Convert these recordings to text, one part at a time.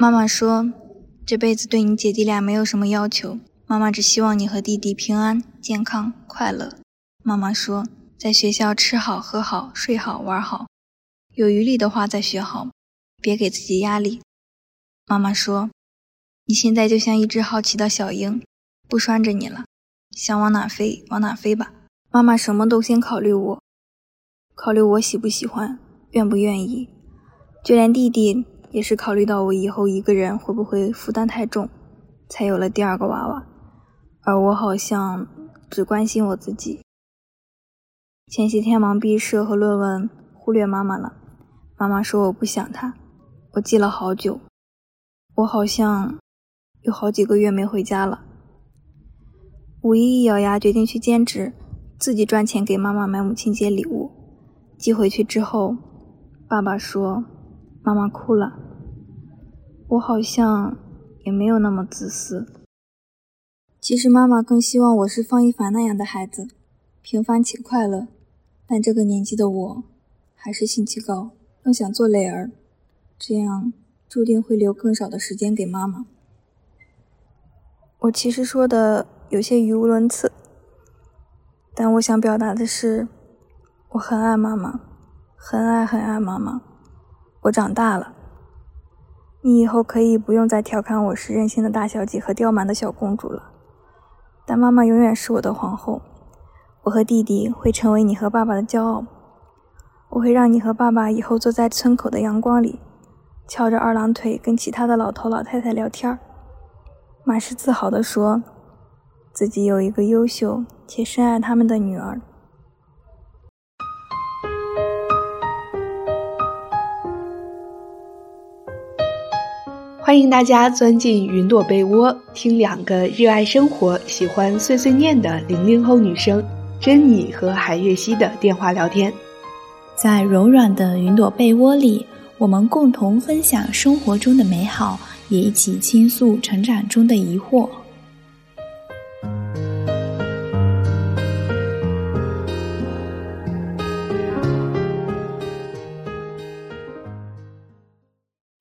妈妈说，这辈子对你姐弟俩没有什么要求，妈妈只希望你和弟弟平安、健康、快乐。妈妈说，在学校吃好、喝好、睡好、玩好，有余力的话再学好，别给自己压力。妈妈说，你现在就像一只好奇的小鹰，不拴着你了，想往哪飞往哪飞吧。妈妈什么都先考虑我，考虑我喜不喜欢，愿不愿意，就连弟弟。也是考虑到我以后一个人会不会负担太重，才有了第二个娃娃，而我好像只关心我自己。前些天忙毕设和论文，忽略妈妈了。妈妈说我不想她，我记了好久，我好像有好几个月没回家了。五一一咬牙决定去兼职，自己赚钱给妈妈买母亲节礼物。寄回去之后，爸爸说。妈妈哭了，我好像也没有那么自私。其实妈妈更希望我是方一凡那样的孩子，平凡且快乐。但这个年纪的我，还是兴趣高，更想做磊儿，这样注定会留更少的时间给妈妈。我其实说的有些语无伦次，但我想表达的是，我很爱妈妈，很爱很爱妈妈。我长大了，你以后可以不用再调侃我是任性的大小姐和刁蛮的小公主了。但妈妈永远是我的皇后，我和弟弟会成为你和爸爸的骄傲。我会让你和爸爸以后坐在村口的阳光里，翘着二郎腿跟其他的老头老太太聊天儿，满是自豪地说自己有一个优秀且深爱他们的女儿。欢迎大家钻进云朵被窝，听两个热爱生活、喜欢碎碎念的零零后女生珍妮和海月熙的电话聊天。在柔软的云朵被窝里，我们共同分享生活中的美好，也一起倾诉成长中的疑惑。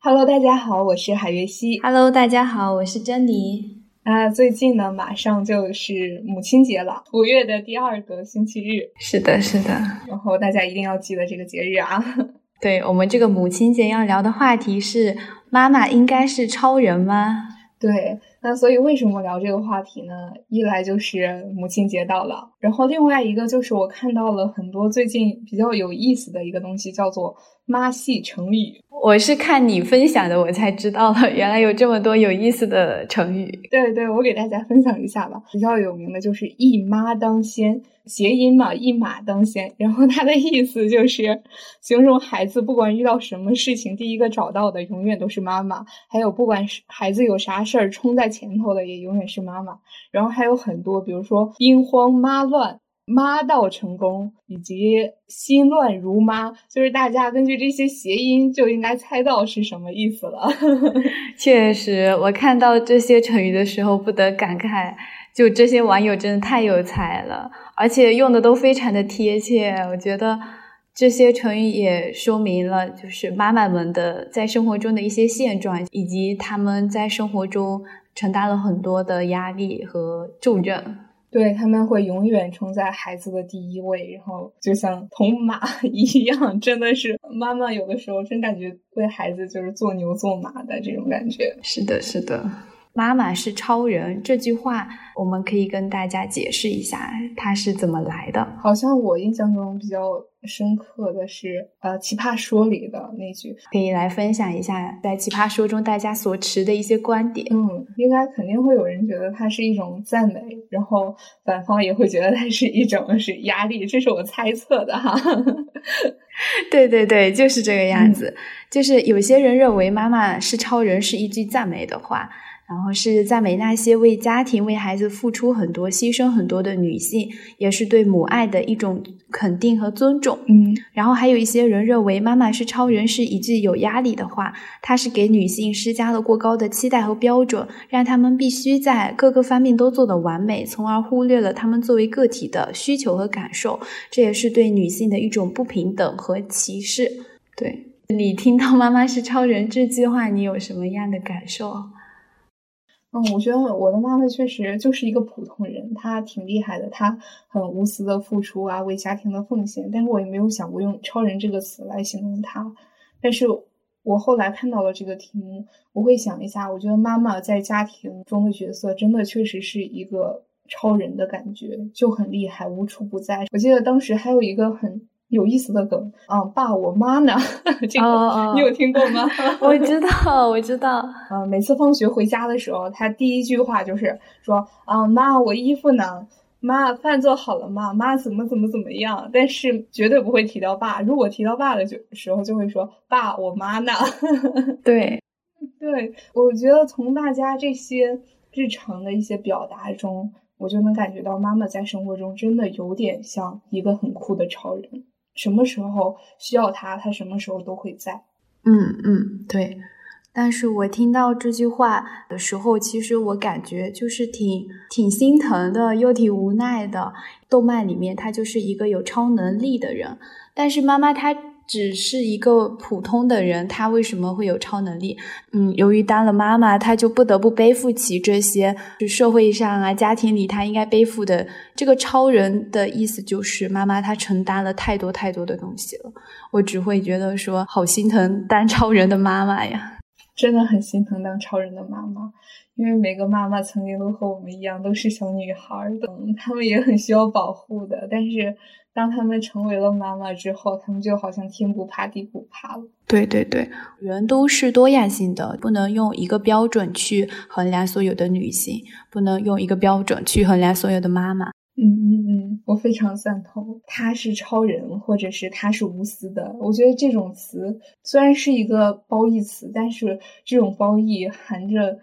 Hello，大家好，我是海月熙。Hello，大家好，我是珍妮。啊，最近呢，马上就是母亲节了，五月的第二个星期日。是的，是的。然后大家一定要记得这个节日啊。对我们这个母亲节要聊的话题是：妈妈应该是超人吗？对。那所以为什么聊这个话题呢？一来就是母亲节到了，然后另外一个就是我看到了很多最近比较有意思的一个东西，叫做妈系成语。我是看你分享的，我才知道了，原来有这么多有意思的成语。对对，我给大家分享一下吧。比较有名的就是“一妈当先”，谐音嘛，“一马当先”。然后它的意思就是形容孩子不管遇到什么事情，第一个找到的永远都是妈妈。还有不管是孩子有啥事儿，冲在前头的也永远是妈妈。然后还有很多，比如说“兵荒马乱”。妈到成功以及心乱如妈，就是大家根据这些谐音就应该猜到是什么意思了。确实，我看到这些成语的时候不得感慨，就这些网友真的太有才了，而且用的都非常的贴切。我觉得这些成语也说明了，就是妈妈们的在生活中的一些现状，以及他们在生活中承担了很多的压力和重任。对他们会永远冲在孩子的第一位，然后就像铜马 一样，真的是妈妈有的时候真感觉为孩子就是做牛做马的这种感觉。是的，是的。妈妈是超人这句话，我们可以跟大家解释一下，它是怎么来的。好像我印象中比较深刻的是，呃，《奇葩说》里的那句，可以来分享一下在《奇葩说》中大家所持的一些观点。嗯，应该肯定会有人觉得它是一种赞美，然后反方也会觉得它是一种是压力，这是我猜测的哈。对对对，就是这个样子。就是有些人认为妈妈是超人是一句赞美的话。然后是赞美那些为家庭、为孩子付出很多、牺牲很多的女性，也是对母爱的一种肯定和尊重。嗯，然后还有一些人认为妈妈是超人是一句有压力的话，它是给女性施加了过高的期待和标准，让她们必须在各个方面都做得完美，从而忽略了她们作为个体的需求和感受。这也是对女性的一种不平等和歧视。对。你听到“妈妈是超人”这句话，你有什么样的感受？嗯，我觉得我的妈妈确实就是一个普通人，她挺厉害的，她很无私的付出啊，为家庭的奉献。但是我也没有想过用“超人”这个词来形容她。但是我后来看到了这个题目，我会想一下，我觉得妈妈在家庭中的角色真的确实是一个超人的感觉，就很厉害，无处不在。我记得当时还有一个很。有意思的梗啊，爸，我妈呢？这个你有听过吗？我知道，我知道。嗯，每次放学回家的时候，他第一句话就是说：“啊，妈，我衣服呢？妈，饭做好了吗？妈，怎么怎么怎么样？”但是绝对不会提到爸。如果提到爸的就时候，就会说：“爸，我妈呢？”对，对，我觉得从大家这些日常的一些表达中，我就能感觉到妈妈在生活中真的有点像一个很酷的超人。什么时候需要他，他什么时候都会在。嗯嗯，对。但是我听到这句话的时候，其实我感觉就是挺挺心疼的，又挺无奈的。动漫里面他就是一个有超能力的人，但是妈妈她。只是一个普通的人，他为什么会有超能力？嗯，由于当了妈妈，他就不得不背负起这些，就社会上啊、家庭里他应该背负的。这个超人的意思就是妈妈她承担了太多太多的东西了。我只会觉得说，好心疼当超人的妈妈呀，真的很心疼当超人的妈妈，因为每个妈妈曾经都和我们一样，都是小女孩的，她们也很需要保护的，但是。当她们成为了妈妈之后，她们就好像天不怕地不怕了。对对对，人都是多样性的，不能用一个标准去衡量所有的女性，不能用一个标准去衡量所有的妈妈。嗯嗯嗯，我非常赞同。他是超人，或者是他是无私的。我觉得这种词虽然是一个褒义词，但是这种褒义含着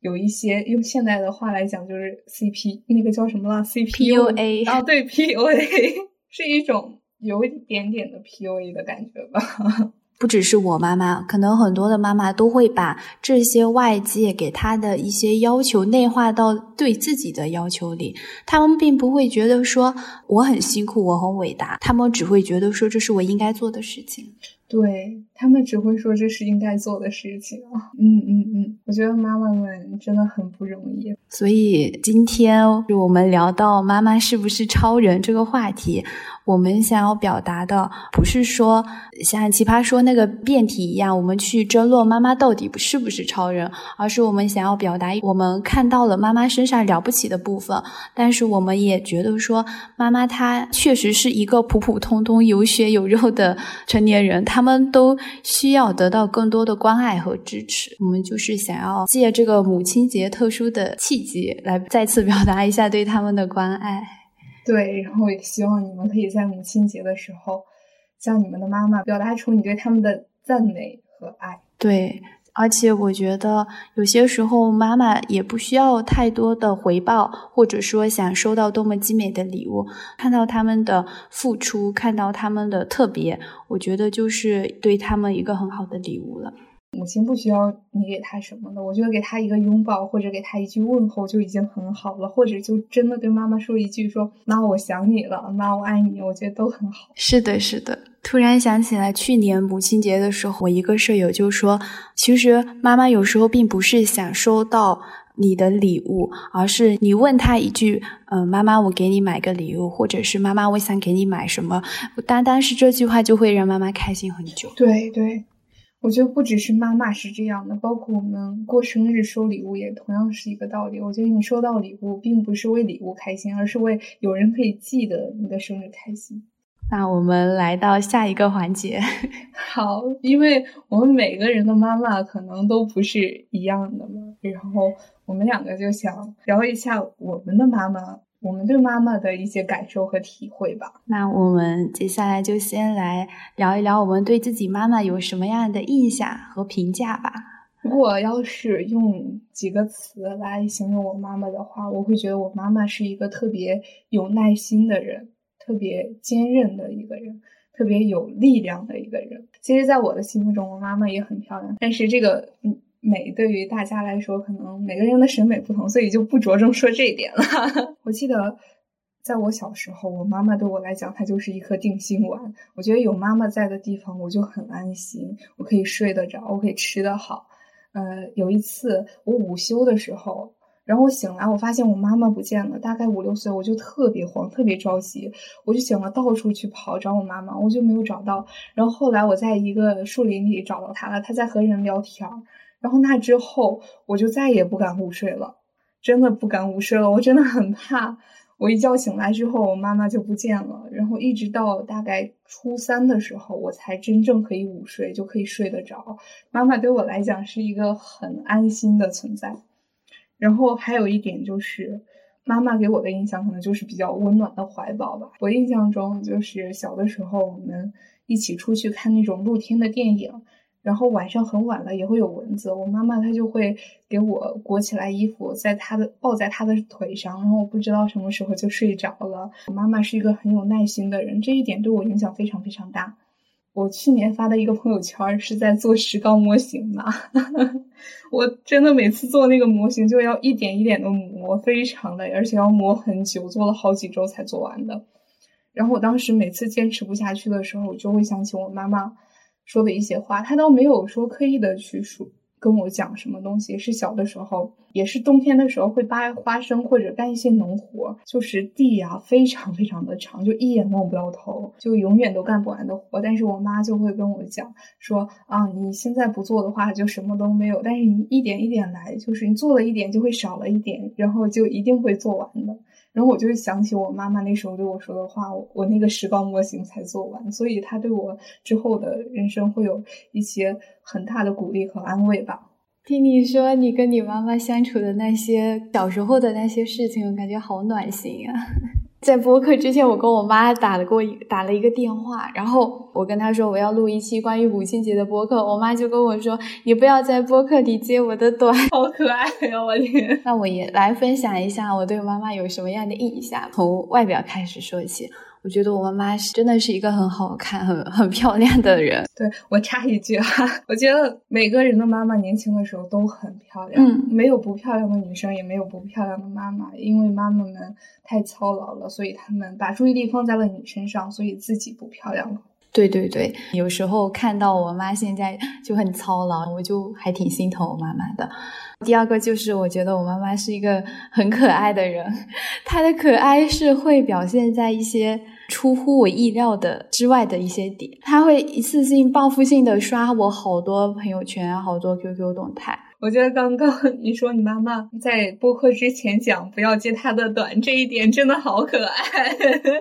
有一些用现代的话来讲，就是 CP 那个叫什么了？CPUA 啊，对 PUA。是一种有一点点的 PUA 的感觉吧。不只是我妈妈，可能很多的妈妈都会把这些外界给她的一些要求内化到对自己的要求里。他们并不会觉得说我很辛苦，我很伟大，他们只会觉得说这是我应该做的事情。对他们只会说这是应该做的事情啊。嗯嗯嗯，我觉得妈妈们真的很不容易。所以今天我们聊到妈妈是不是超人这个话题。我们想要表达的不是说像奇葩说那个辩题一样，我们去争论妈妈到底是不是超人，而是我们想要表达，我们看到了妈妈身上了不起的部分，但是我们也觉得说，妈妈她确实是一个普普通通、有血有肉的成年人，他们都需要得到更多的关爱和支持。我们就是想要借这个母亲节特殊的契机，来再次表达一下对他们的关爱。对，然后也希望你们可以在母亲节的时候，向你们的妈妈表达出你对他们的赞美和爱。对，而且我觉得有些时候妈妈也不需要太多的回报，或者说想收到多么精美的礼物，看到他们的付出，看到他们的特别，我觉得就是对他们一个很好的礼物了。母亲不需要你给她什么的，我觉得给她一个拥抱或者给她一句问候就已经很好了，或者就真的对妈妈说一句说妈我想你了，妈我爱你，我觉得都很好。是的，是的。突然想起来，去年母亲节的时候，我一个舍友就说，其实妈妈有时候并不是想收到你的礼物，而是你问他一句，嗯，妈妈我给你买个礼物，或者是妈妈我想给你买什么，单单是这句话就会让妈妈开心很久。对对。我觉得不只是妈妈是这样的，包括我们过生日收礼物也同样是一个道理。我觉得你收到礼物，并不是为礼物开心，而是为有人可以记得你的生日开心。那我们来到下一个环节，好，因为我们每个人的妈妈可能都不是一样的嘛，然后我们两个就想聊一下我们的妈妈。我们对妈妈的一些感受和体会吧。那我们接下来就先来聊一聊我们对自己妈妈有什么样的印象和评价吧。如果要是用几个词来形容我妈妈的话，我会觉得我妈妈是一个特别有耐心的人，特别坚韧的一个人，特别有力量的一个人。其实，在我的心目中，我妈妈也很漂亮，但是这个嗯。美对于大家来说，可能每个人的审美不同，所以就不着重说这一点了。我记得在我小时候，我妈妈对我来讲，她就是一颗定心丸。我觉得有妈妈在的地方，我就很安心，我可以睡得着，我可以吃得好。呃，有一次我午休的时候，然后我醒来，我发现我妈妈不见了，大概五六岁，我就特别慌，特别着急，我就醒了，到处去跑找我妈妈，我就没有找到。然后后来我在一个树林里找到她了，她在和人聊天。然后那之后，我就再也不敢午睡了，真的不敢午睡了，我真的很怕。我一觉醒来之后，我妈妈就不见了。然后一直到大概初三的时候，我才真正可以午睡，就可以睡得着。妈妈对我来讲是一个很安心的存在。然后还有一点就是，妈妈给我的印象可能就是比较温暖的怀抱吧。我印象中就是小的时候，我们一起出去看那种露天的电影。然后晚上很晚了也会有蚊子，我妈妈她就会给我裹起来衣服，在她的抱在她的腿上，然后我不知道什么时候就睡着了。我妈妈是一个很有耐心的人，这一点对我影响非常非常大。我去年发的一个朋友圈是在做石膏模型嘛，我真的每次做那个模型就要一点一点的磨，非常累，而且要磨很久，做了好几周才做完的。然后我当时每次坚持不下去的时候，我就会想起我妈妈。说的一些话，他倒没有说刻意的去说跟我讲什么东西。是小的时候，也是冬天的时候会扒花生或者干一些农活，就是地呀非常非常的长，就一眼望不到头，就永远都干不完的活。但是我妈就会跟我讲说啊，你现在不做的话就什么都没有，但是你一点一点来，就是你做了一点就会少了一点，然后就一定会做完的。然后我就想起我妈妈那时候对我说的话，我那个石膏模型才做完，所以她对我之后的人生会有一些很大的鼓励和安慰吧。听你说你跟你妈妈相处的那些小时候的那些事情，我感觉好暖心啊。在播客之前，我跟我妈打了过打了一个电话，然后我跟她说我要录一期关于母亲节的播客，我妈就跟我说你不要在播客里接我的短，好可爱呀！我天，那我也来分享一下我对妈妈有什么样的印象，从外表开始说起。我觉得我妈妈是真的是一个很好看、很 很漂亮的人。对我插一句哈，我觉得每个人的妈妈年轻的时候都很漂亮，嗯，没有不漂亮的女生，也没有不漂亮的妈妈，因为妈妈们太操劳了，所以她们把注意力放在了你身上，所以自己不漂亮了。对对对，有时候看到我妈现在就很操劳，我就还挺心疼我妈妈的。第二个就是我觉得我妈妈是一个很可爱的人，她的可爱是会表现在一些出乎我意料的之外的一些点，她会一次性报复性的刷我好多朋友圈，好多 QQ 动态。我觉得刚刚 你说你妈妈在播客之前讲不要接她的短，这一点真的好可爱。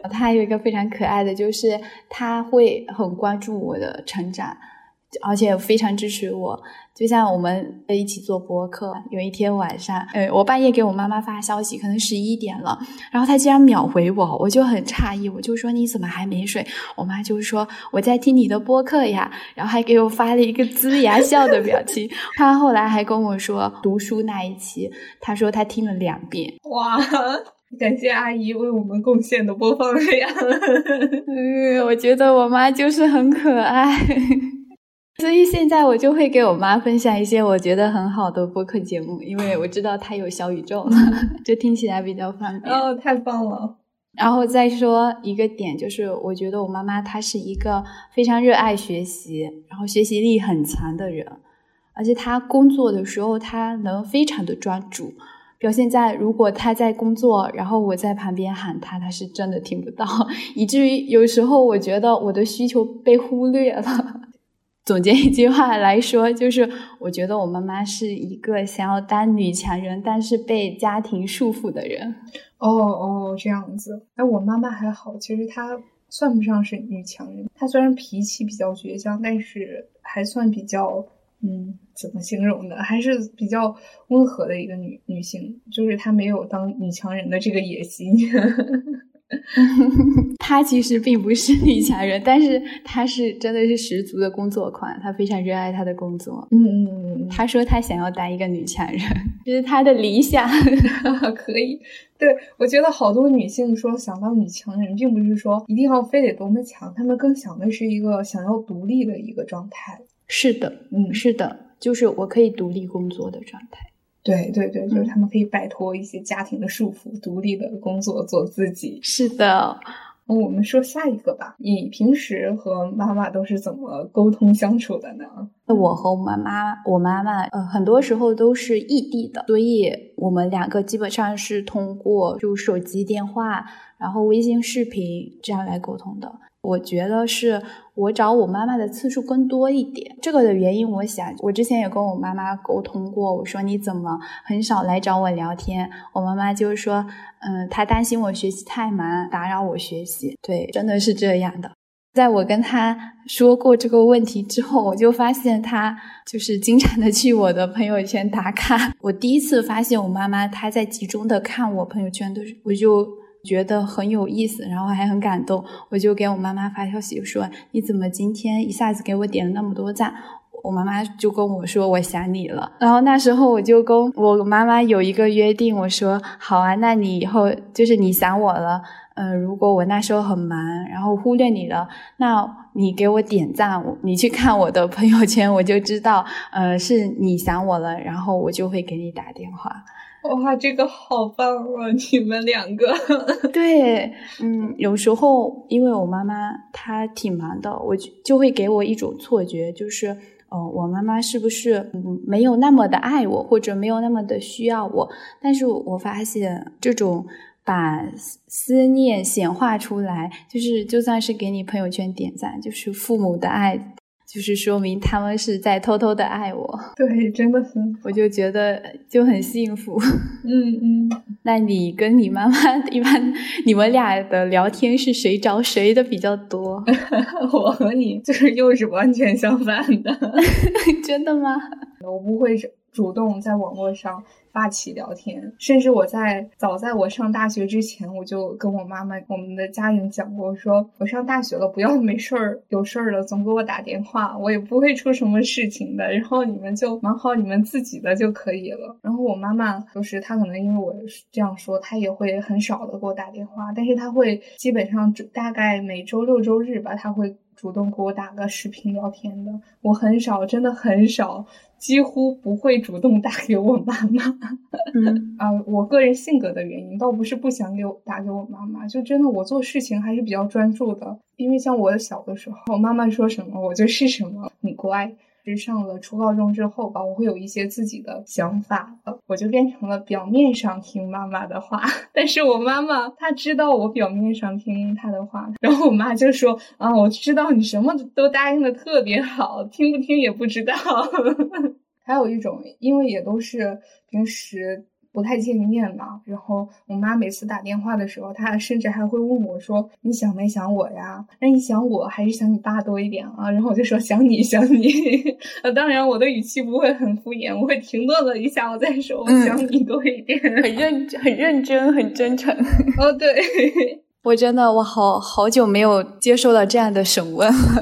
她还有一个非常可爱的就是她会很关注我的成长。而且非常支持我，就像我们一起做播客。有一天晚上，呃，我半夜给我妈妈发消息，可能十一点了，然后她竟然秒回我，我就很诧异，我就说你怎么还没睡？我妈就说我在听你的播客呀，然后还给我发了一个呲牙笑的表情。她后来还跟我说读书那一期，她说她听了两遍。哇，感谢阿姨为我们贡献的播放量。嗯，我觉得我妈就是很可爱。所以现在我就会给我妈分享一些我觉得很好的播客节目，因为我知道她有小宇宙，就听起来比较方便。哦，太棒了！然后再说一个点，就是我觉得我妈妈她是一个非常热爱学习，然后学习力很强的人，而且她工作的时候她能非常的专注，表现在如果她在工作，然后我在旁边喊她，她是真的听不到，以至于有时候我觉得我的需求被忽略了。总结一句话来说，就是我觉得我妈妈是一个想要当女强人，但是被家庭束缚的人。哦哦，这样子。哎，我妈妈还好，其实她算不上是女强人。她虽然脾气比较倔强，但是还算比较……嗯，怎么形容呢？还是比较温和的一个女女性，就是她没有当女强人的这个野心。她其实并不是女强人，但是她是真的是十足的工作狂，她非常热爱她的工作。嗯嗯嗯，她说她想要当一个女强人，这是她的理想。可以，对我觉得好多女性说想当女强人，并不是说一定要非得多么强，她们更想的是一个想要独立的一个状态。是的，嗯，是的，就是我可以独立工作的状态。对对对，就是他们可以摆脱一些家庭的束缚，独立的工作，做自己。是的。我们说下一个吧。你平时和妈妈都是怎么沟通相处的呢？我和我妈妈，我妈妈呃，很多时候都是异地的，所以我们两个基本上是通过就手机电话，然后微信视频这样来沟通的。我觉得是我找我妈妈的次数更多一点。这个的原因，我想我之前也跟我妈妈沟通过，我说你怎么很少来找我聊天？我妈妈就是说，嗯，她担心我学习太忙，打扰我学习。对，真的是这样的。在我跟她说过这个问题之后，我就发现她就是经常的去我的朋友圈打卡。我第一次发现我妈妈她在集中的看我朋友圈的时候，我就。觉得很有意思，然后还很感动，我就给我妈妈发消息说：“你怎么今天一下子给我点了那么多赞？”我妈妈就跟我说：“我想你了。”然后那时候我就跟我妈妈有一个约定，我说：“好啊，那你以后就是你想我了，嗯，如果我那时候很忙，然后忽略你了，那你给我点赞，你去看我的朋友圈，我就知道，呃，是你想我了，然后我就会给你打电话。”哇，这个好棒啊！你们两个，对，嗯，有时候因为我妈妈她挺忙的，我就就会给我一种错觉，就是，哦，我妈妈是不是嗯没有那么的爱我，或者没有那么的需要我？但是我发现这种把思念显化出来，就是就算是给你朋友圈点赞，就是父母的爱。就是说明他们是在偷偷的爱我，对，真的很，我就觉得就很幸福。嗯嗯，那你跟你妈妈一般，你们俩的聊天是谁找谁的比较多？我和你就是又是完全相反的，真的吗？我不会主动在网络上。发起聊天，甚至我在早在我上大学之前，我就跟我妈妈、我们的家人讲过，说我上大学了，不要没事儿、有事儿了总给我打电话，我也不会出什么事情的。然后你们就忙好你们自己的就可以了。然后我妈妈就是她可能因为我这样说，她也会很少的给我打电话，但是她会基本上大概每周六周日吧，她会主动给我打个视频聊天的。我很少，真的很少。几乎不会主动打给我妈妈，嗯 啊，我个人性格的原因，倒不是不想给我打给我妈妈，就真的我做事情还是比较专注的，因为像我小的时候，妈妈说什么我就是什么，很乖。是上了初高中之后吧，我会有一些自己的想法了，我就变成了表面上听妈妈的话，但是我妈妈她知道我表面上听她的话，然后我妈就说啊，我知道你什么都答应的特别好，听不听也不知道。还有一种，因为也都是平时。不太见面嘛，然后我妈每次打电话的时候，她甚至还会问我说：“你想没想我呀？那你想我还是想你爸多一点啊？”然后我就说：“想你，想你。”呃，当然我的语气不会很敷衍，我会停顿了一下，我再说：“我想你多一点。”很认很认真，很真诚。哦，对，我真的我好好久没有接受到这样的审问了。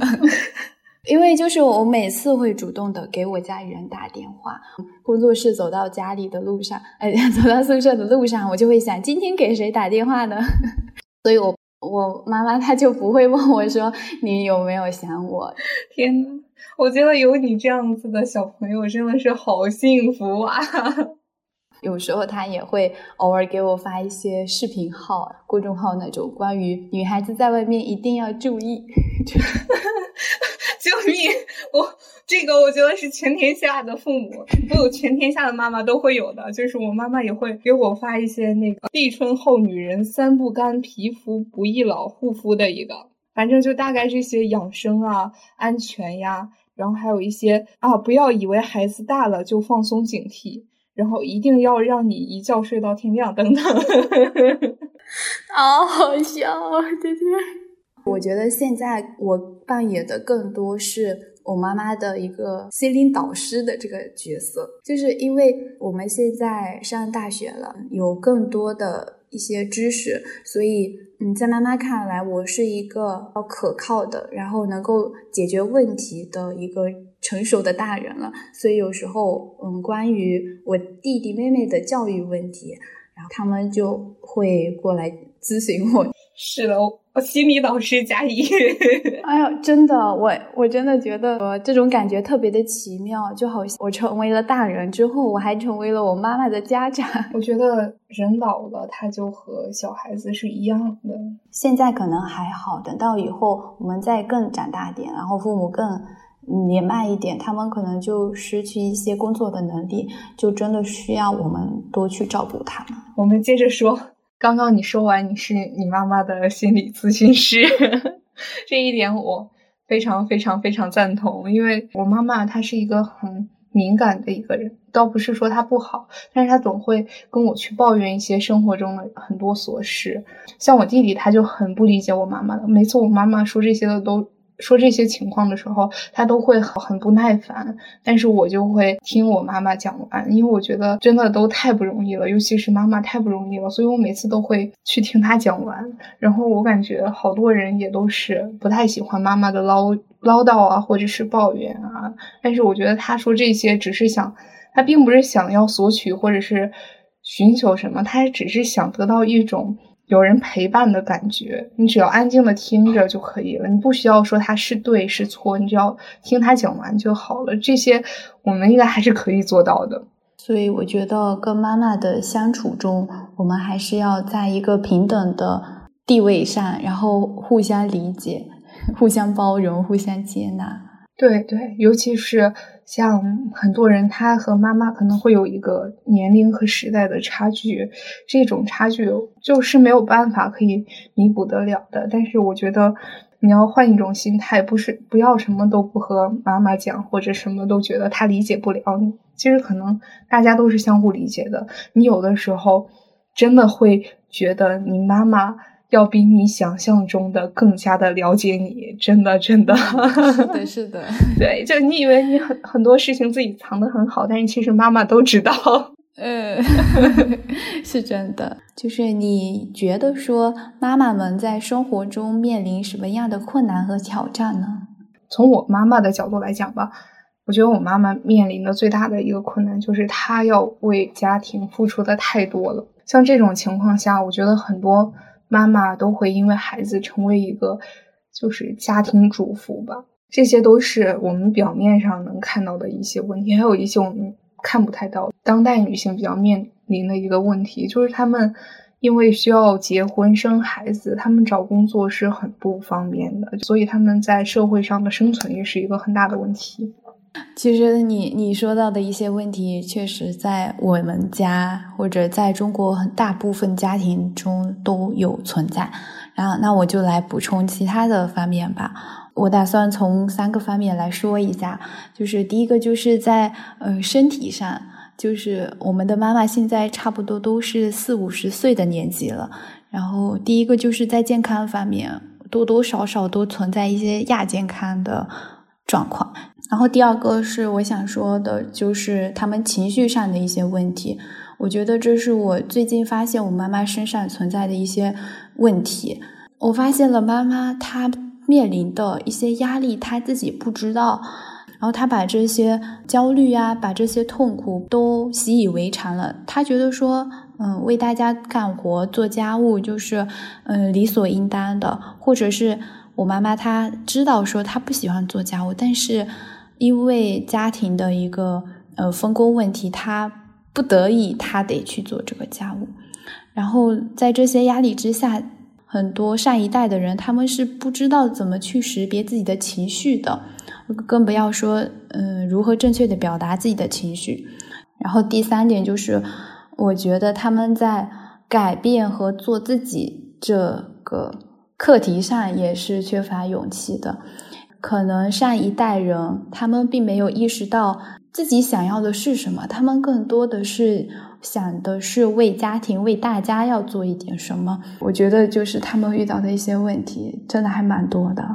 因为就是我每次会主动的给我家里人打电话，工作室走到家里的路上，哎，走到宿舍的路上，我就会想今天给谁打电话呢？所以我我妈妈她就不会问我说你有没有想我。天呐，我觉得有你这样子的小朋友真的是好幸福啊！有时候他也会偶尔给我发一些视频号、公众号那种关于女孩子在外面一定要注意。救命！我这个我觉得是全天下的父母，都有全天下的妈妈都会有的。就是我妈妈也会给我发一些那个立春后女人三不干，皮肤不易老护肤的一个，反正就大概这些养生啊、安全呀，然后还有一些啊，不要以为孩子大了就放松警惕，然后一定要让你一觉睡到天亮等等。好 好笑，对对。我觉得现在我扮演的更多是我妈妈的一个心灵导师的这个角色，就是因为我们现在上大学了，有更多的一些知识，所以嗯，在妈妈看来，我是一个要可靠的，然后能够解决问题的一个成熟的大人了。所以有时候，嗯，关于我弟弟妹妹的教育问题，然后他们就会过来咨询我。是的，我心理导师加一。哎呦，真的，我我真的觉得，呃，这种感觉特别的奇妙，就好像我成为了大人之后，我还成为了我妈妈的家长。我觉得人老了，他就和小孩子是一样的。现在可能还好，等到以后我们再更长大点，然后父母更年迈一点，他们可能就失去一些工作的能力，就真的需要我们多去照顾他们。我们接着说。刚刚你说完你是你妈妈的心理咨询师，这一点我非常非常非常赞同，因为我妈妈她是一个很敏感的一个人，倒不是说她不好，但是她总会跟我去抱怨一些生活中的很多琐事，像我弟弟他就很不理解我妈妈的，每次我妈妈说这些的都。说这些情况的时候，他都会很不耐烦，但是我就会听我妈妈讲完，因为我觉得真的都太不容易了，尤其是妈妈太不容易了，所以我每次都会去听她讲完。然后我感觉好多人也都是不太喜欢妈妈的唠唠叨啊，或者是抱怨啊，但是我觉得他说这些只是想，他并不是想要索取或者是寻求什么，他只是想得到一种。有人陪伴的感觉，你只要安静的听着就可以了。你不需要说他是对是错，你只要听他讲完就好了。这些我们应该还是可以做到的。所以我觉得跟妈妈的相处中，我们还是要在一个平等的地位上，然后互相理解、互相包容、互相接纳。对对，尤其是。像很多人，他和妈妈可能会有一个年龄和时代的差距，这种差距就是没有办法可以弥补得了的。但是我觉得你要换一种心态，不是不要什么都不和妈妈讲，或者什么都觉得他理解不了你。其实可能大家都是相互理解的。你有的时候真的会觉得你妈妈。要比你想象中的更加的了解你，真的，真的，是的，是的，对，就你以为你很很多事情自己藏得很好，但是其实妈妈都知道，嗯 是真的。就是你觉得说妈妈们在生活中面临什么样的困难和挑战呢？从我妈妈的角度来讲吧，我觉得我妈妈面临的最大的一个困难就是她要为家庭付出的太多了。像这种情况下，我觉得很多。妈妈都会因为孩子成为一个就是家庭主妇吧，这些都是我们表面上能看到的一些问题，还有一些我们看不太到。当代女性比较面临的一个问题，就是她们因为需要结婚生孩子，她们找工作是很不方便的，所以她们在社会上的生存也是一个很大的问题。其实你你说到的一些问题，确实在我们家或者在中国很大部分家庭中都有存在。然后，那我就来补充其他的方面吧。我打算从三个方面来说一下。就是第一个，就是在呃身体上，就是我们的妈妈现在差不多都是四五十岁的年纪了。然后，第一个就是在健康方面，多多少少都存在一些亚健康的状况。然后第二个是我想说的，就是他们情绪上的一些问题。我觉得这是我最近发现我妈妈身上存在的一些问题。我发现了妈妈她面临的一些压力，她自己不知道，然后她把这些焦虑啊，把这些痛苦都习以为常了。她觉得说，嗯，为大家干活做家务就是嗯理所应当的，或者是我妈妈她知道说她不喜欢做家务，但是。因为家庭的一个呃分工问题，他不得已他得去做这个家务，然后在这些压力之下，很多上一代的人他们是不知道怎么去识别自己的情绪的，更不要说嗯如何正确的表达自己的情绪。然后第三点就是，我觉得他们在改变和做自己这个课题上也是缺乏勇气的。可能上一代人他们并没有意识到自己想要的是什么，他们更多的是想的是为家庭、为大家要做一点什么。我觉得就是他们遇到的一些问题，真的还蛮多的。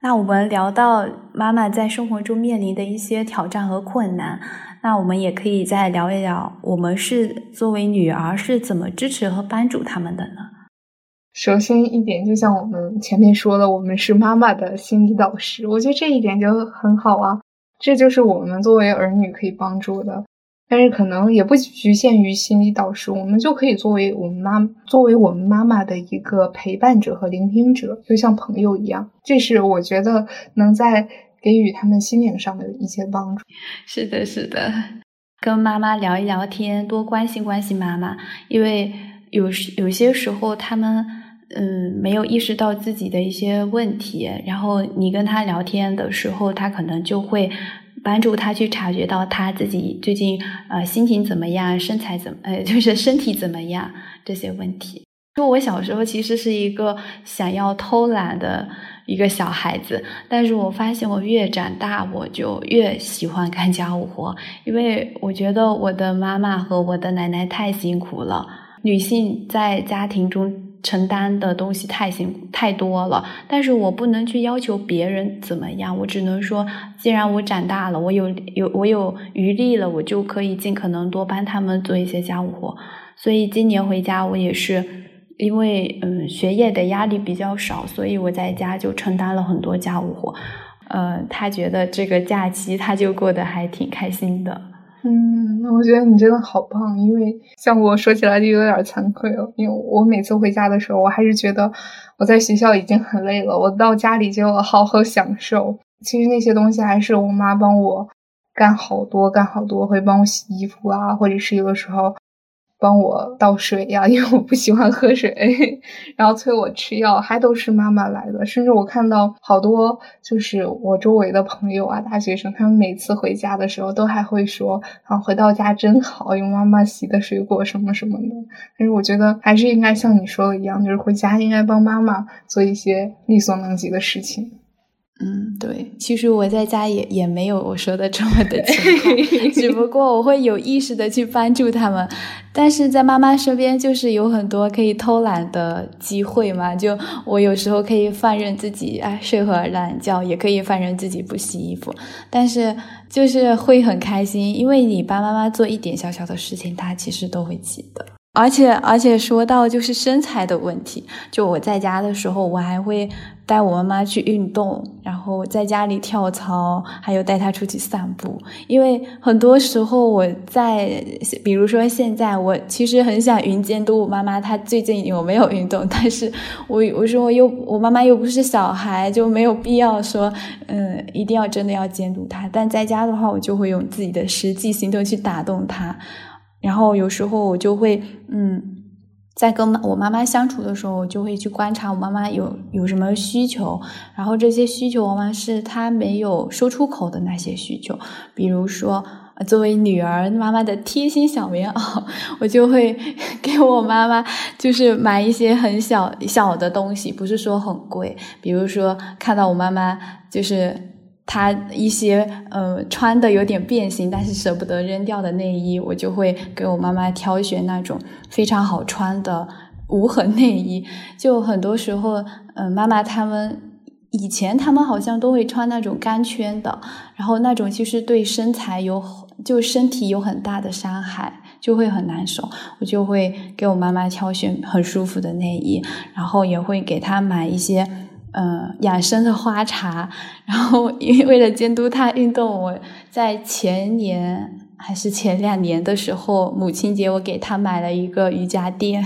那我们聊到妈妈在生活中面临的一些挑战和困难，那我们也可以再聊一聊，我们是作为女儿是怎么支持和帮助他们的呢？首先一点，就像我们前面说的，我们是妈妈的心理导师，我觉得这一点就很好啊。这就是我们作为儿女可以帮助的。但是可能也不局限于心理导师，我们就可以作为我们妈，作为我们妈妈的一个陪伴者和聆听者，就像朋友一样。这是我觉得能在给予他们心灵上的一些帮助。是的，是的，跟妈妈聊一聊天，多关心关心妈妈，因为有有些时候他们嗯没有意识到自己的一些问题，然后你跟他聊天的时候，他可能就会。帮助他去察觉到他自己最近呃心情怎么样，身材怎么呃 就是身体怎么样这些问题。就我小时候其实是一个想要偷懒的一个小孩子，但是我发现我越长大我就越喜欢干家务活，因为我觉得我的妈妈和我的奶奶太辛苦了，女性在家庭中。承担的东西太辛太多了，但是我不能去要求别人怎么样，我只能说，既然我长大了，我有有我有余力了，我就可以尽可能多帮他们做一些家务活。所以今年回家，我也是因为嗯学业的压力比较少，所以我在家就承担了很多家务活。呃，他觉得这个假期他就过得还挺开心的。嗯，那我觉得你真的好棒，因为像我说起来就有点惭愧了，因为我每次回家的时候，我还是觉得我在学校已经很累了，我到家里就要好好享受。其实那些东西还是我妈帮我干好多，干好多，会帮我洗衣服啊，或者是有的时候。帮我倒水呀，因为我不喜欢喝水，然后催我吃药，还都是妈妈来的。甚至我看到好多就是我周围的朋友啊，大学生，他们每次回家的时候都还会说：“啊，回到家真好，有妈妈洗的水果什么什么的。”但是我觉得还是应该像你说的一样，就是回家应该帮妈妈做一些力所能及的事情。嗯，对，其实我在家也也没有我说的这么的情况，只不过我会有意识的去帮助他们，但是在妈妈身边就是有很多可以偷懒的机会嘛，就我有时候可以放任自己啊睡会儿懒觉，也可以放任自己不洗衣服，但是就是会很开心，因为你帮妈妈做一点小小的事情，她其实都会记得。而且而且说到就是身材的问题，就我在家的时候，我还会带我妈妈去运动，然后在家里跳操，还有带她出去散步。因为很多时候我在，比如说现在，我其实很想云监督我妈妈，她最近有没有运动，但是我我说我又我妈妈又不是小孩，就没有必要说，嗯，一定要真的要监督她。但在家的话，我就会用自己的实际行动去打动她。然后有时候我就会，嗯，在跟我妈妈相处的时候，我就会去观察我妈妈有有什么需求，然后这些需求往往是她没有说出口的那些需求。比如说，作为女儿，妈妈的贴心小棉袄，我就会 给我妈妈就是买一些很小小的东西，不是说很贵。比如说，看到我妈妈就是。他一些呃穿的有点变形，但是舍不得扔掉的内衣，我就会给我妈妈挑选那种非常好穿的无痕内衣。就很多时候，嗯，妈妈他们以前他们好像都会穿那种钢圈的，然后那种其实对身材有就身体有很大的伤害，就会很难受。我就会给我妈妈挑选很舒服的内衣，然后也会给她买一些。嗯，养生的花茶，然后因为为了监督他运动，我在前年还是前两年的时候，母亲节我给他买了一个瑜伽垫。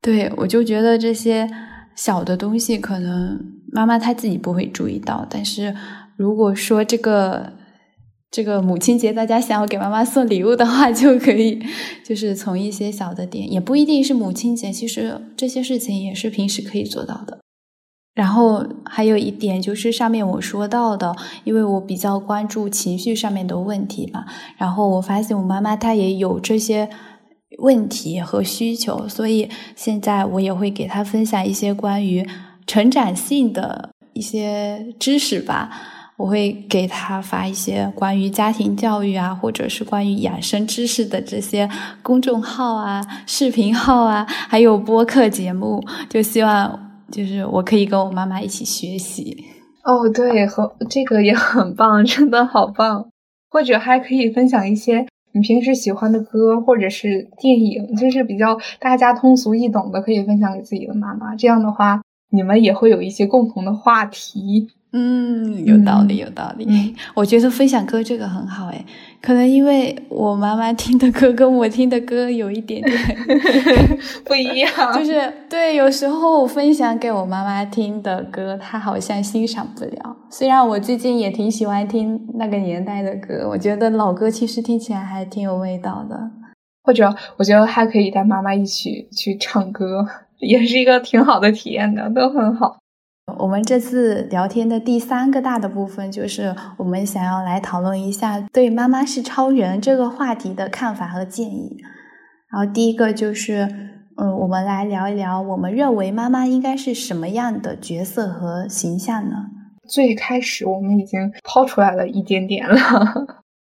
对我就觉得这些小的东西，可能妈妈她自己不会注意到，但是如果说这个这个母亲节大家想要给妈妈送礼物的话，就可以就是从一些小的点，也不一定是母亲节，其实这些事情也是平时可以做到的。然后还有一点就是上面我说到的，因为我比较关注情绪上面的问题嘛，然后我发现我妈妈她也有这些问题和需求，所以现在我也会给她分享一些关于成长性的一些知识吧。我会给她发一些关于家庭教育啊，或者是关于养生知识的这些公众号啊、视频号啊，还有播客节目，就希望。就是我可以跟我妈妈一起学习哦，对，和这个也很棒，真的好棒。或者还可以分享一些你平时喜欢的歌，或者是电影，就是比较大家通俗易懂的，可以分享给自己的妈妈。这样的话，你们也会有一些共同的话题。嗯，有道理，有道理。我觉得分享歌这个很好，哎，可能因为我妈妈听的歌跟我听的歌有一点点 不一样，就是对，有时候我分享给我妈妈听的歌，她好像欣赏不了。虽然我最近也挺喜欢听那个年代的歌，我觉得老歌其实听起来还挺有味道的。或者，我觉得还可以带妈妈一起去唱歌，也是一个挺好的体验的，都很好。我们这次聊天的第三个大的部分，就是我们想要来讨论一下对“妈妈是超人”这个话题的看法和建议。然后第一个就是，嗯，我们来聊一聊，我们认为妈妈应该是什么样的角色和形象呢？最开始我们已经抛出来了一点点了。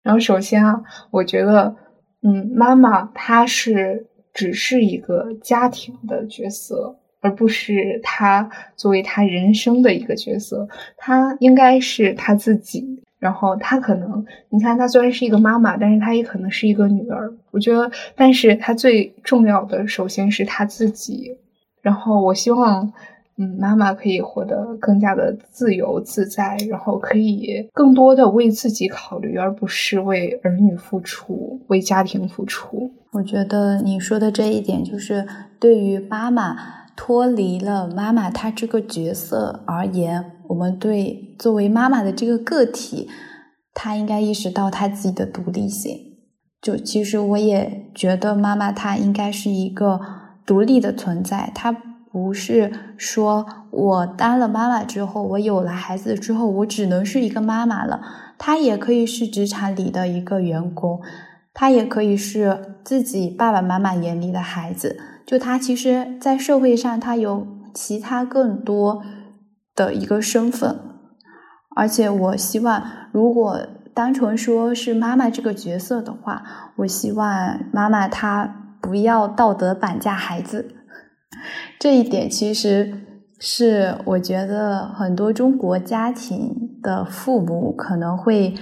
然后首先啊，我觉得，嗯，妈妈她是只是一个家庭的角色。而不是他作为他人生的一个角色，他应该是他自己。然后他可能，你看，他虽然是一个妈妈，但是他也可能是一个女儿。我觉得，但是他最重要的，首先是他自己。然后我希望，嗯，妈妈可以活得更加的自由自在，然后可以更多的为自己考虑，而不是为儿女付出，为家庭付出。我觉得你说的这一点，就是对于妈妈。脱离了妈妈她这个角色而言，我们对作为妈妈的这个个体，她应该意识到她自己的独立性。就其实我也觉得妈妈她应该是一个独立的存在，她不是说我当了妈妈之后，我有了孩子之后，我只能是一个妈妈了。她也可以是职场里的一个员工，她也可以是自己爸爸妈妈眼里的孩子。就他其实，在社会上，他有其他更多的一个身份，而且我希望，如果单纯说是妈妈这个角色的话，我希望妈妈她不要道德绑架孩子。这一点其实是我觉得很多中国家庭的父母可能会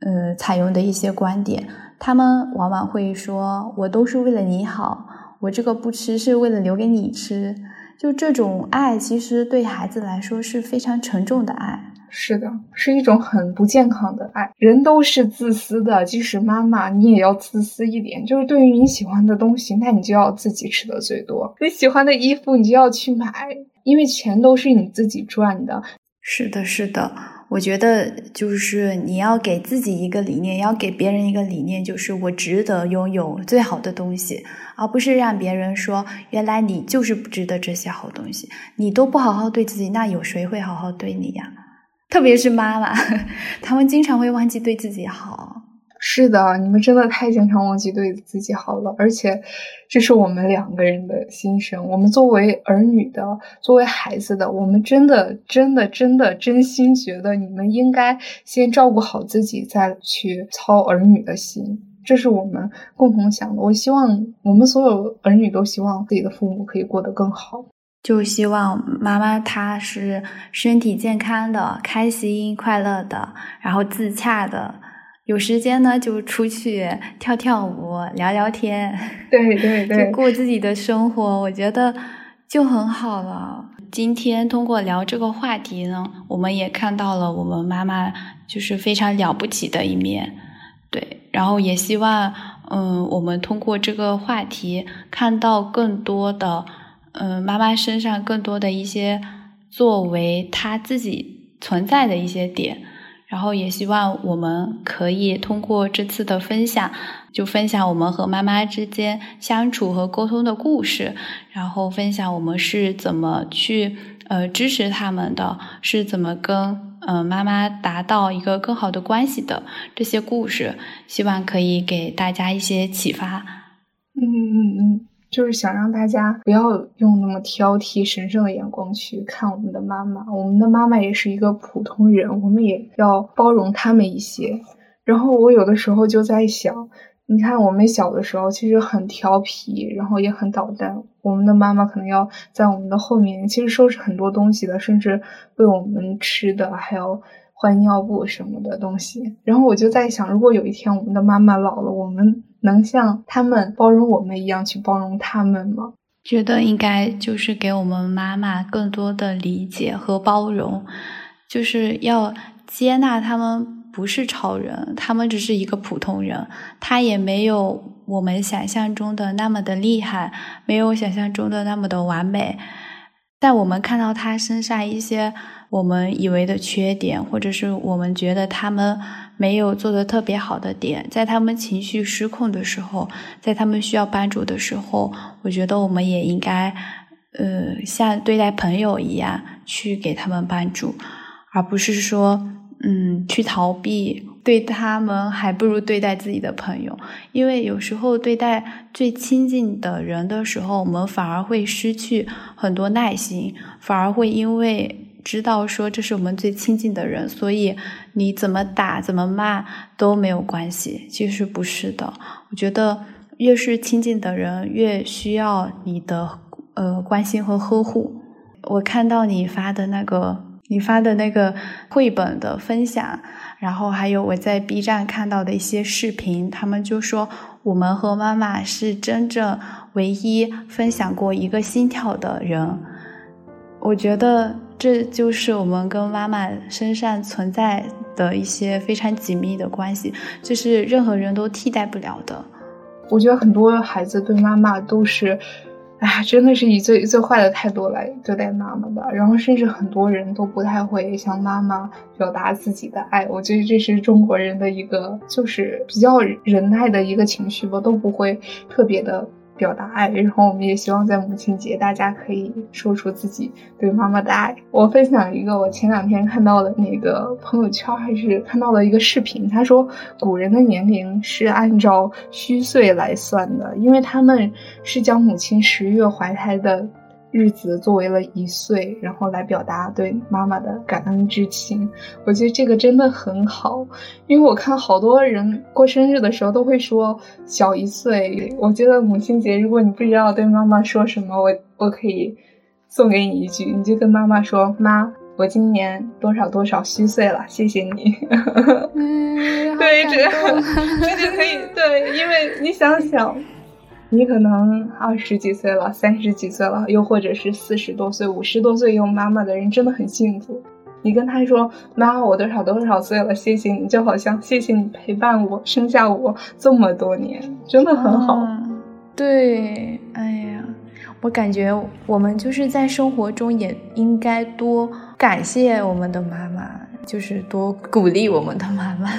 呃采用的一些观点，他们往往会说：“我都是为了你好。”我这个不吃是为了留给你吃，就这种爱，其实对孩子来说是非常沉重的爱。是的，是一种很不健康的爱。人都是自私的，即使妈妈，你也要自私一点。就是对于你喜欢的东西，那你就要自己吃的最多。你喜欢的衣服，你就要去买，因为钱都是你自己赚的。是的，是的。我觉得就是你要给自己一个理念，要给别人一个理念，就是我值得拥有最好的东西，而不是让别人说原来你就是不值得这些好东西，你都不好好对自己，那有谁会好好对你呀？特别是妈妈，他们经常会忘记对自己好。是的，你们真的太经常忘记对自己好了，而且这是我们两个人的心声。我们作为儿女的，作为孩子的，我们真的、真的、真的真心觉得你们应该先照顾好自己，再去操儿女的心。这是我们共同想的。我希望我们所有儿女都希望自己的父母可以过得更好，就希望妈妈她是身体健康的、开心快乐的，然后自洽的。有时间呢，就出去跳跳舞、聊聊天，对对对，就过自己的生活，我觉得就很好了。今天通过聊这个话题呢，我们也看到了我们妈妈就是非常了不起的一面，对。然后也希望，嗯，我们通过这个话题看到更多的，嗯，妈妈身上更多的一些作为她自己存在的一些点。然后也希望我们可以通过这次的分享，就分享我们和妈妈之间相处和沟通的故事，然后分享我们是怎么去呃支持他们的，是怎么跟嗯妈妈达到一个更好的关系的这些故事，希望可以给大家一些启发。嗯嗯嗯。就是想让大家不要用那么挑剔、神圣的眼光去看我们的妈妈。我们的妈妈也是一个普通人，我们也要包容他们一些。然后我有的时候就在想，你看我们小的时候其实很调皮，然后也很捣蛋。我们的妈妈可能要在我们的后面，其实收拾很多东西的，甚至喂我们吃的，还有换尿布什么的东西。然后我就在想，如果有一天我们的妈妈老了，我们。能像他们包容我们一样去包容他们吗？觉得应该就是给我们妈妈更多的理解和包容，就是要接纳他们不是超人，他们只是一个普通人，他也没有我们想象中的那么的厉害，没有想象中的那么的完美。在我们看到他身上一些我们以为的缺点，或者是我们觉得他们没有做的特别好的点，在他们情绪失控的时候，在他们需要帮助的时候，我觉得我们也应该，呃，像对待朋友一样去给他们帮助，而不是说，嗯，去逃避。对他们还不如对待自己的朋友，因为有时候对待最亲近的人的时候，我们反而会失去很多耐心，反而会因为知道说这是我们最亲近的人，所以你怎么打怎么骂都没有关系。其实不是的，我觉得越是亲近的人，越需要你的呃关心和呵护。我看到你发的那个，你发的那个绘本的分享。然后还有我在 B 站看到的一些视频，他们就说我们和妈妈是真正唯一分享过一个心跳的人。我觉得这就是我们跟妈妈身上存在的一些非常紧密的关系，这是任何人都替代不了的。我觉得很多孩子对妈妈都是。哎，真的是以最最坏的态度来对待妈妈的。然后，甚至很多人都不太会向妈妈表达自己的爱。我觉得这是中国人的一个，就是比较忍耐的一个情绪吧，都不会特别的。表达爱，然后我们也希望在母亲节，大家可以说出自己对妈妈的爱。我分享一个我前两天看到的那个朋友圈，还是看到了一个视频。他说，古人的年龄是按照虚岁来算的，因为他们是将母亲十月怀胎的。日子作为了一岁，然后来表达对妈妈的感恩之情，我觉得这个真的很好，因为我看好多人过生日的时候都会说小一岁。我觉得母亲节，如果你不知道对妈妈说什么，我我可以送给你一句，你就跟妈妈说：“妈，我今年多少多少虚岁了，谢谢你。”嗯，对，这这就可以对，因为你想想。你可能二十几岁了，三十几岁了，又或者是四十多岁、五十多岁有妈妈的人，真的很幸福。你跟他说：“妈，我多少多少岁了，谢谢你。”就好像谢谢你陪伴我，生下我这么多年，真的很好。对，哎呀，我感觉我们就是在生活中也应该多感谢我们的妈妈，就是多鼓励我们的妈妈。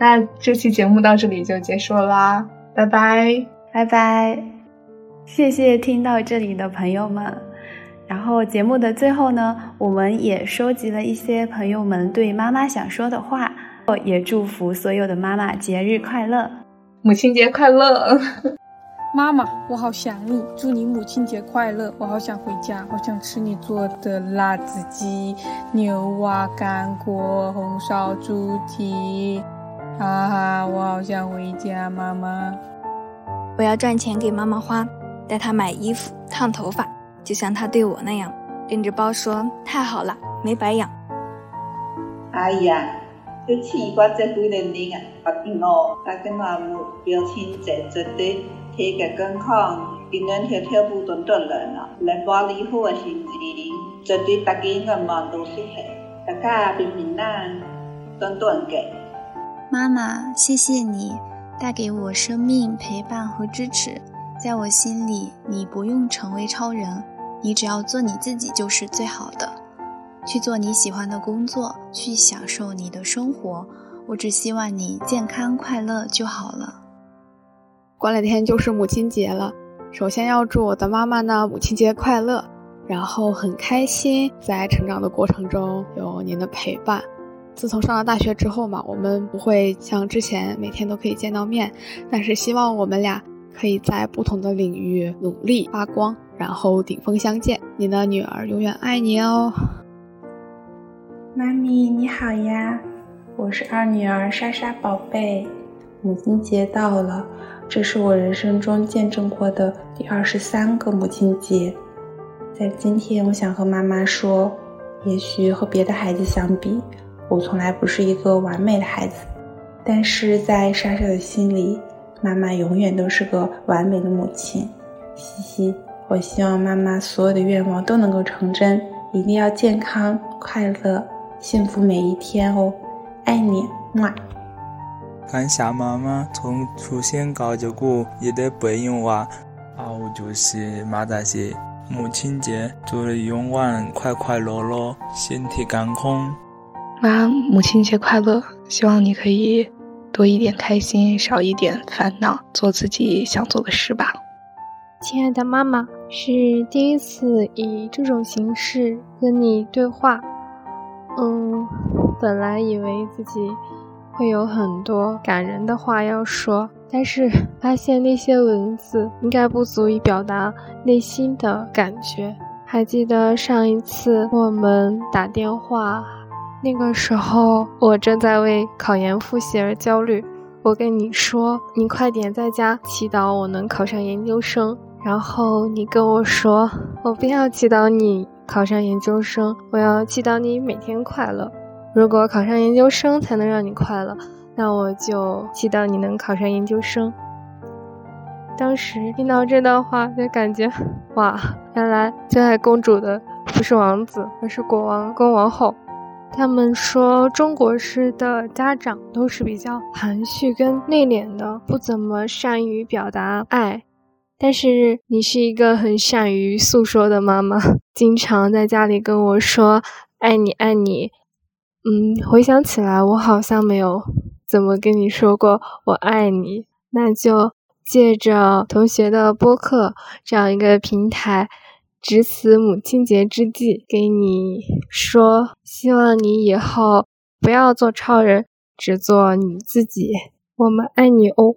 那这期节目到这里就结束啦，拜拜。拜拜，谢谢听到这里的朋友们。然后节目的最后呢，我们也收集了一些朋友们对妈妈想说的话，也祝福所有的妈妈节日快乐，母亲节快乐。妈妈，我好想你，祝你母亲节快乐。我好想回家，好想吃你做的辣子鸡、牛蛙、干锅、红烧猪蹄。哈哈，我好想回家，妈妈。我要赚钱给妈妈花，带她买衣服、烫头发，就像她对我那样，拎着包说：“太好了，没白养。”哎呀，这奇怪这几年龄啊，不定哦，大家妈母表亲节绝对体格健康，今年跳跳舞短短人啊，来把礼物的心情，绝对大家个忙都是很，大家平平安，短短给。妈妈，谢谢你。带给我生命陪伴和支持，在我心里，你不用成为超人，你只要做你自己就是最好的。去做你喜欢的工作，去享受你的生活。我只希望你健康快乐就好了。过两天就是母亲节了，首先要祝我的妈妈呢母亲节快乐，然后很开心在成长的过程中有您的陪伴。自从上了大学之后嘛，我们不会像之前每天都可以见到面，但是希望我们俩可以在不同的领域努力发光，然后顶峰相见。你的女儿永远爱你哦，妈咪你好呀，我是二女儿莎莎宝贝。母亲节到了，这是我人生中见证过的第二十三个母亲节。在今天，我想和妈妈说，也许和别的孩子相比。我从来不是一个完美的孩子，但是在莎莎的心里，妈妈永远都是个完美的母亲。嘻嘻，我希望妈妈所有的愿望都能够成真，一定要健康、快乐、幸福每一天哦！爱你，么。感谢妈妈从出生到结果也得背用娃，然后就是马大些母亲节，祝你永远快快乐乐，身体健康。妈，母亲节快乐！希望你可以多一点开心，少一点烦恼，做自己想做的事吧。亲爱的妈妈，是第一次以这种形式跟你对话。嗯，本来以为自己会有很多感人的话要说，但是发现那些文字应该不足以表达内心的感觉。还记得上一次我们打电话。那个时候，我正在为考研复习而焦虑。我跟你说，你快点在家祈祷我能考上研究生。然后你跟我说，我不要祈祷你考上研究生，我要祈祷你每天快乐。如果考上研究生才能让你快乐，那我就祈祷你能考上研究生。当时听到这段话，就感觉，哇，原来最爱公主的不是王子，而是国王跟王后。他们说，中国式的家长都是比较含蓄跟内敛的，不怎么善于表达爱。但是你是一个很善于诉说的妈妈，经常在家里跟我说“爱你，爱你”。嗯，回想起来，我好像没有怎么跟你说过“我爱你”。那就借着同学的播客这样一个平台。值此母亲节之际，给你说，希望你以后不要做超人，只做你自己。我们爱你哦。